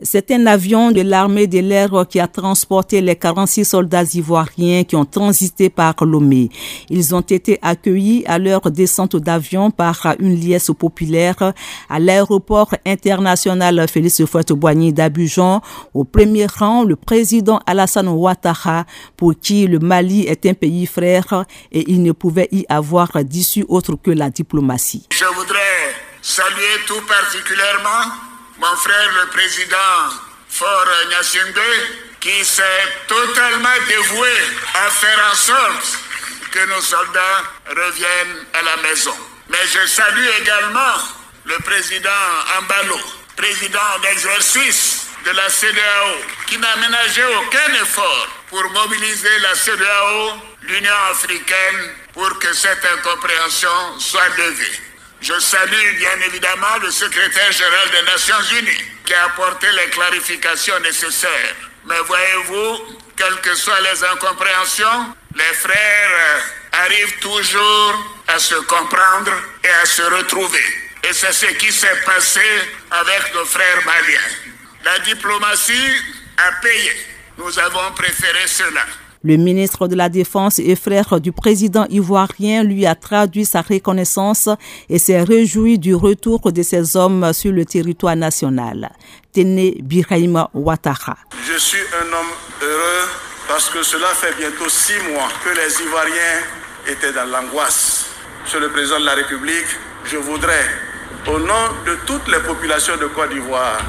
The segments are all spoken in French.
C'est un avion de l'armée de l'air qui a transporté les 46 soldats ivoiriens qui ont transité par Lomé. Ils ont été accueillis à leur descente d'avion par une liesse populaire à l'aéroport international Félix Houphouët-Boigny d'Abidjan. Au premier rang, le président Alassane Ouattara, pour qui le Mali est un pays frère et il ne pouvait y avoir d'issue autre que la diplomatie. Je voudrais saluer tout particulièrement mon frère le président Fort Nyassingbe, qui s'est totalement dévoué à faire en sorte que nos soldats reviennent à la maison. Mais je salue également le président Ambalo, président d'exercice de la CDAO, qui n'a ménagé aucun effort pour mobiliser la CDAO, l'Union africaine, pour que cette incompréhension soit levée. Je salue bien évidemment le secrétaire général des Nations Unies qui a apporté les clarifications nécessaires. Mais voyez-vous, quelles que soient les incompréhensions, les frères arrivent toujours à se comprendre et à se retrouver. Et c'est ce qui s'est passé avec nos frères maliens. La diplomatie a payé. Nous avons préféré cela. Le ministre de la Défense et frère du président ivoirien lui a traduit sa reconnaissance et s'est réjoui du retour de ces hommes sur le territoire national. Tene Biraima Ouattara. Je suis un homme heureux parce que cela fait bientôt six mois que les Ivoiriens étaient dans l'angoisse. Monsieur le président de la République, je voudrais, au nom de toutes les populations de Côte d'Ivoire,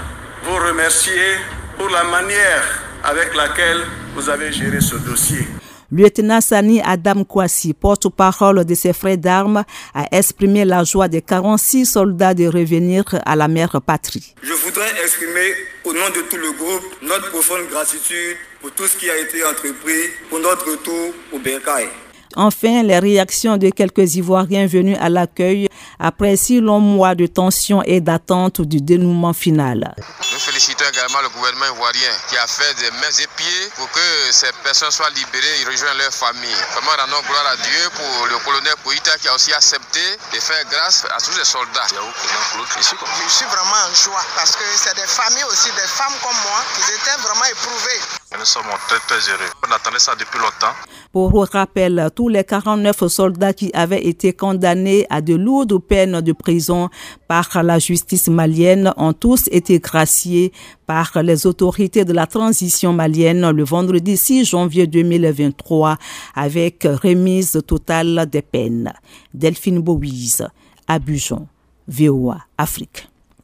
vous remercier pour la manière avec laquelle vous avez géré ce dossier. Lieutenant Sani Adam Kwasi, porte-parole de ses frères d'armes, a exprimé la joie des 46 soldats de revenir à la mère patrie. Je voudrais exprimer au nom de tout le groupe notre profonde gratitude pour tout ce qui a été entrepris pour notre retour au Bercail. Enfin, les réactions de quelques Ivoiriens venus à l'accueil après six longs mois de tension et d'attente du dénouement final. Nous félicitons également le gouvernement ivoirien qui a fait des mains et pieds pour que ces personnes soient libérées et rejoignent leur famille. Vraiment, rendons gloire à Dieu pour le colonel Koïta qui a aussi accepté de faire grâce à tous les soldats. Je suis vraiment en joie parce que c'est des familles aussi, des femmes comme moi, qui étaient vraiment éprouvées. Nous sommes très très heureux. On attendait ça depuis longtemps. Pour rappel, tous les 49 soldats qui avaient été condamnés à de lourdes peines de prison par la justice malienne ont tous été graciés par les autorités de la transition malienne le vendredi 6 janvier 2023 avec remise totale des peines. Delphine Bouise, Abujon, VOA Afrique.